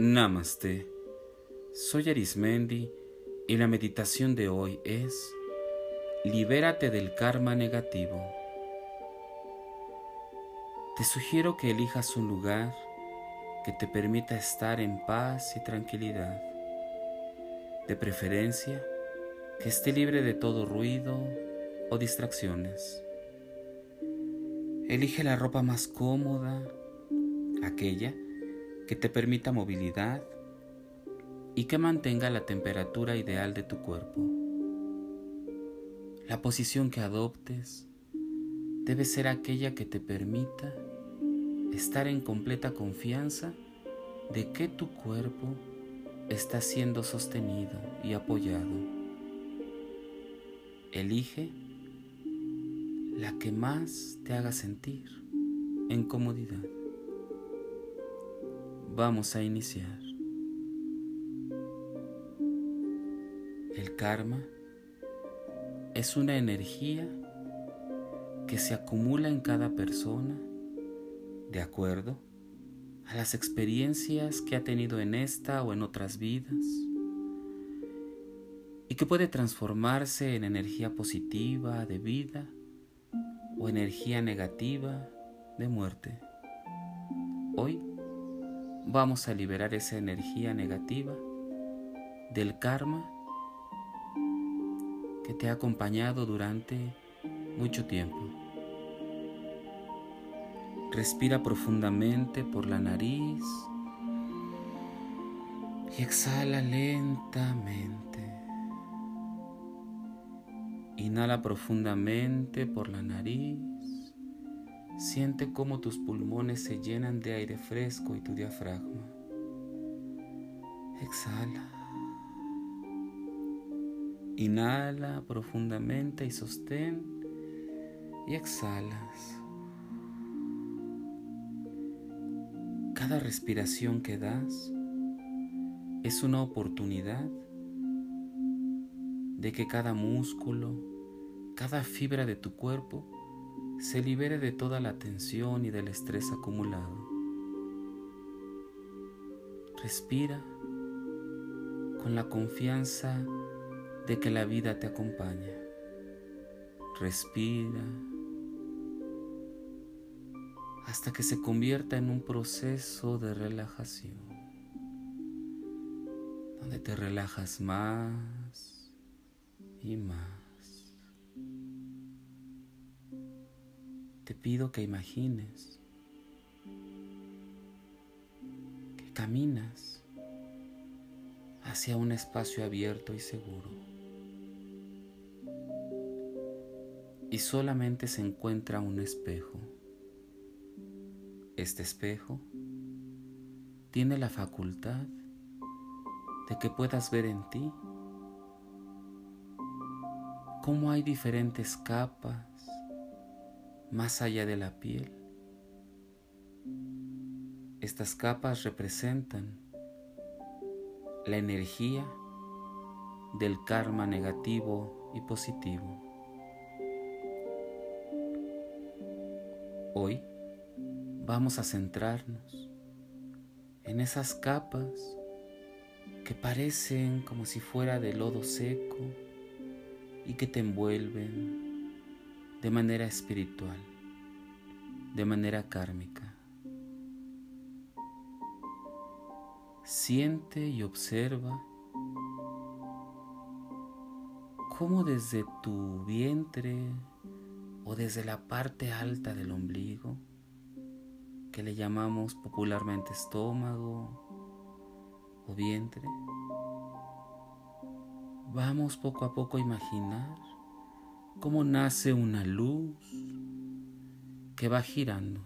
Namaste. Soy Arismendi y la meditación de hoy es Libérate del karma negativo. Te sugiero que elijas un lugar que te permita estar en paz y tranquilidad. De preferencia, que esté libre de todo ruido o distracciones. Elige la ropa más cómoda, aquella que te permita movilidad y que mantenga la temperatura ideal de tu cuerpo. La posición que adoptes debe ser aquella que te permita estar en completa confianza de que tu cuerpo está siendo sostenido y apoyado. Elige la que más te haga sentir en comodidad. Vamos a iniciar. El karma es una energía que se acumula en cada persona de acuerdo a las experiencias que ha tenido en esta o en otras vidas y que puede transformarse en energía positiva de vida o energía negativa de muerte. Hoy vamos a liberar esa energía negativa del karma que te ha acompañado durante mucho tiempo. Respira profundamente por la nariz y exhala lentamente. Inhala profundamente por la nariz Siente cómo tus pulmones se llenan de aire fresco y tu diafragma. Exhala. Inhala profundamente y sostén y exhalas. Cada respiración que das es una oportunidad de que cada músculo, cada fibra de tu cuerpo se libere de toda la tensión y del estrés acumulado. Respira con la confianza de que la vida te acompaña. Respira hasta que se convierta en un proceso de relajación, donde te relajas más y más. Te pido que imagines que caminas hacia un espacio abierto y seguro y solamente se encuentra un espejo. Este espejo tiene la facultad de que puedas ver en ti cómo hay diferentes capas más allá de la piel. Estas capas representan la energía del karma negativo y positivo. Hoy vamos a centrarnos en esas capas que parecen como si fuera de lodo seco y que te envuelven de manera espiritual, de manera kármica. Siente y observa cómo desde tu vientre o desde la parte alta del ombligo, que le llamamos popularmente estómago o vientre, vamos poco a poco a imaginar cómo nace una luz que va girando.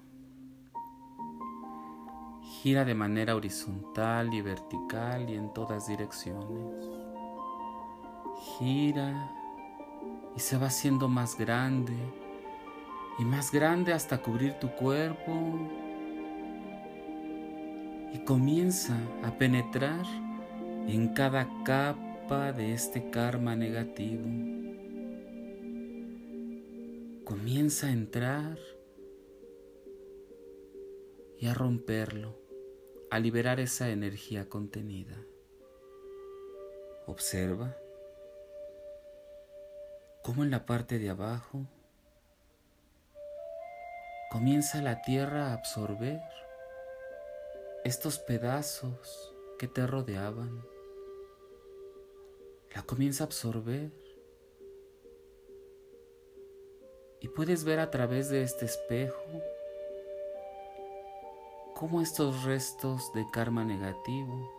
Gira de manera horizontal y vertical y en todas direcciones. Gira y se va haciendo más grande y más grande hasta cubrir tu cuerpo y comienza a penetrar en cada capa de este karma negativo comienza a entrar y a romperlo, a liberar esa energía contenida. Observa cómo en la parte de abajo comienza la tierra a absorber estos pedazos que te rodeaban. La comienza a absorber y puedes ver a través de este espejo cómo estos restos de karma negativo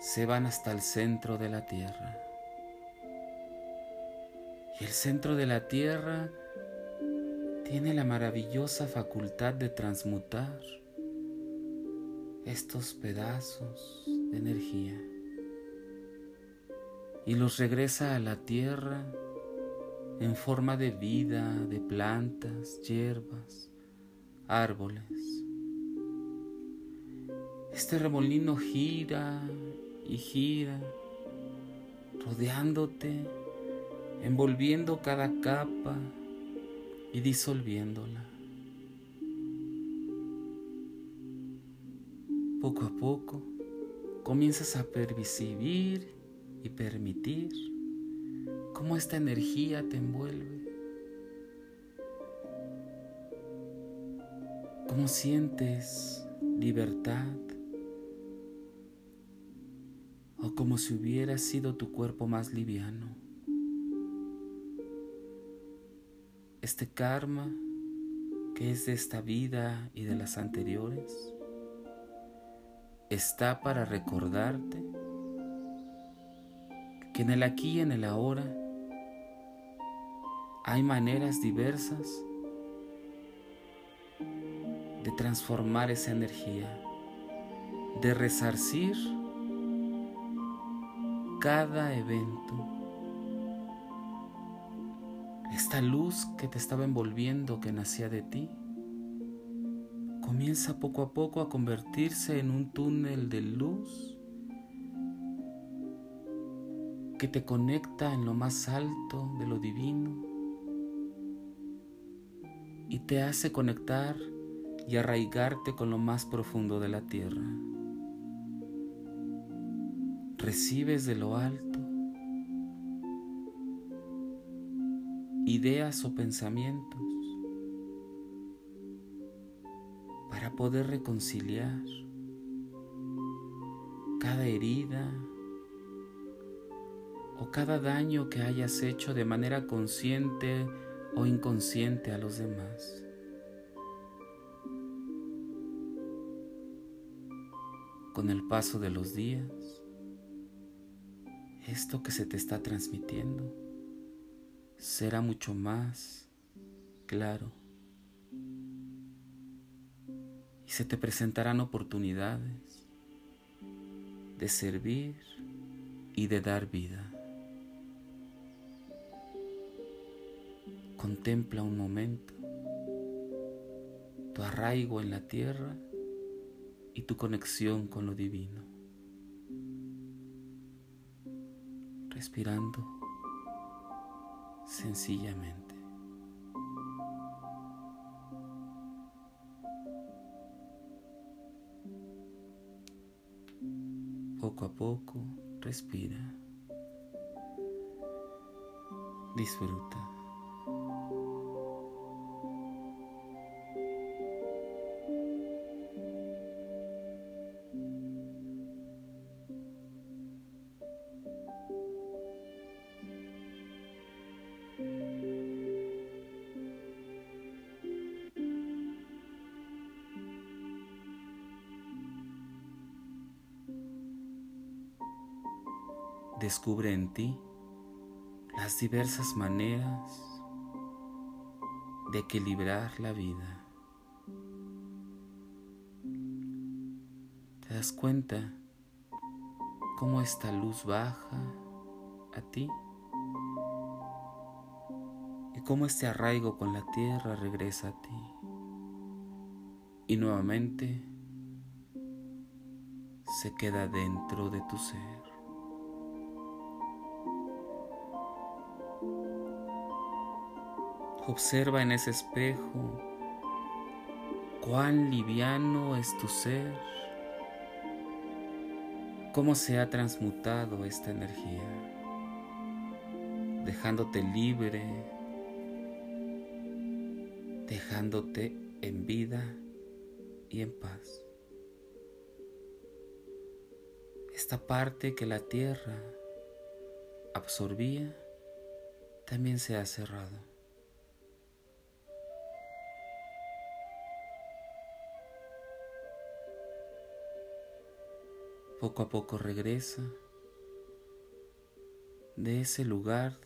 se van hasta el centro de la tierra. Y el centro de la tierra tiene la maravillosa facultad de transmutar estos pedazos de energía y los regresa a la tierra en forma de vida, de plantas, hierbas, árboles. Este remolino gira y gira, rodeándote, envolviendo cada capa y disolviéndola. Poco a poco comienzas a percibir y permitir cómo esta energía te envuelve. Cómo sientes libertad o como si hubiera sido tu cuerpo más liviano. Este karma que es de esta vida y de las anteriores está para recordarte que en el aquí y en el ahora hay maneras diversas de transformar esa energía, de resarcir cada evento. Esta luz que te estaba envolviendo, que nacía de ti, comienza poco a poco a convertirse en un túnel de luz que te conecta en lo más alto de lo divino y te hace conectar y arraigarte con lo más profundo de la tierra. Recibes de lo alto ideas o pensamientos para poder reconciliar cada herida o cada daño que hayas hecho de manera consciente o inconsciente a los demás. Con el paso de los días, esto que se te está transmitiendo será mucho más claro y se te presentarán oportunidades de servir y de dar vida. Contempla un momento tu arraigo en la tierra y tu conexión con lo divino. Respirando sencillamente. Poco a poco, respira. Disfruta. Descubre en ti las diversas maneras de equilibrar la vida. ¿Te das cuenta cómo esta luz baja a ti? Y cómo este arraigo con la tierra regresa a ti. Y nuevamente se queda dentro de tu ser. Observa en ese espejo cuán liviano es tu ser cómo se ha transmutado esta energía, dejándote libre, dejándote en vida y en paz. Esta parte que la tierra absorbía también se ha cerrado. Poco a poco regresa de ese lugar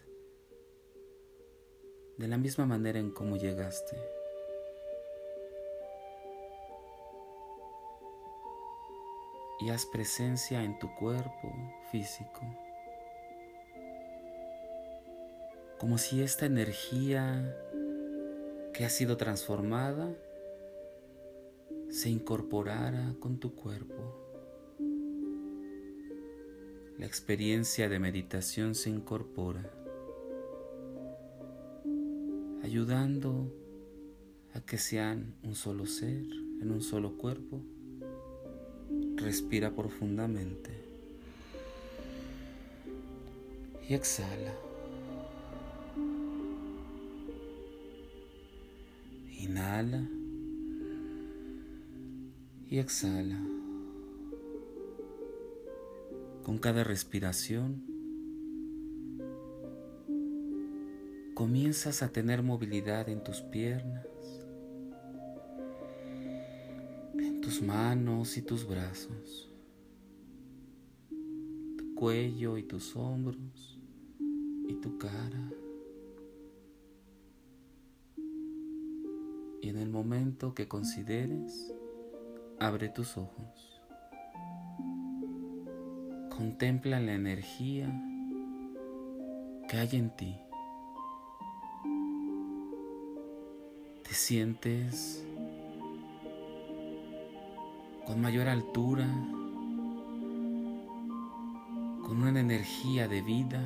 de la misma manera en cómo llegaste. y haz presencia en tu cuerpo físico. Como si esta energía que ha sido transformada se incorporara con tu cuerpo. La experiencia de meditación se incorpora, ayudando a que sean un solo ser en un solo cuerpo Respira profundamente y exhala. Inhala y exhala. Con cada respiración comienzas a tener movilidad en tus piernas, tus manos y tus brazos, tu cuello y tus hombros y tu cara. Y en el momento que consideres, abre tus ojos. Contempla la energía que hay en ti. Te sientes con mayor altura, con una energía de vida,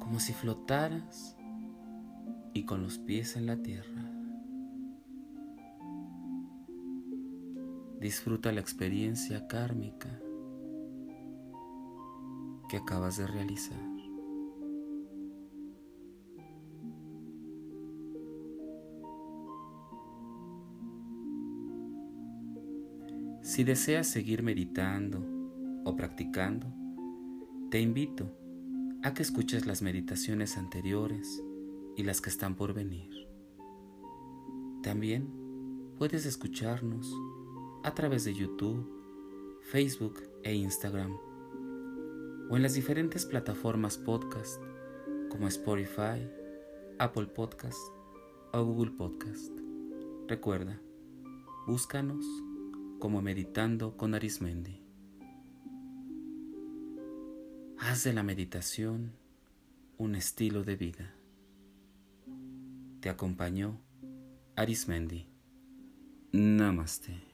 como si flotaras y con los pies en la tierra. Disfruta la experiencia kármica que acabas de realizar. Si deseas seguir meditando o practicando, te invito a que escuches las meditaciones anteriores y las que están por venir. También puedes escucharnos a través de YouTube, Facebook e Instagram o en las diferentes plataformas podcast como Spotify, Apple Podcast o Google Podcast. Recuerda, búscanos como meditando con Arismendi. Haz de la meditación un estilo de vida. Te acompañó Arismendi. Namaste.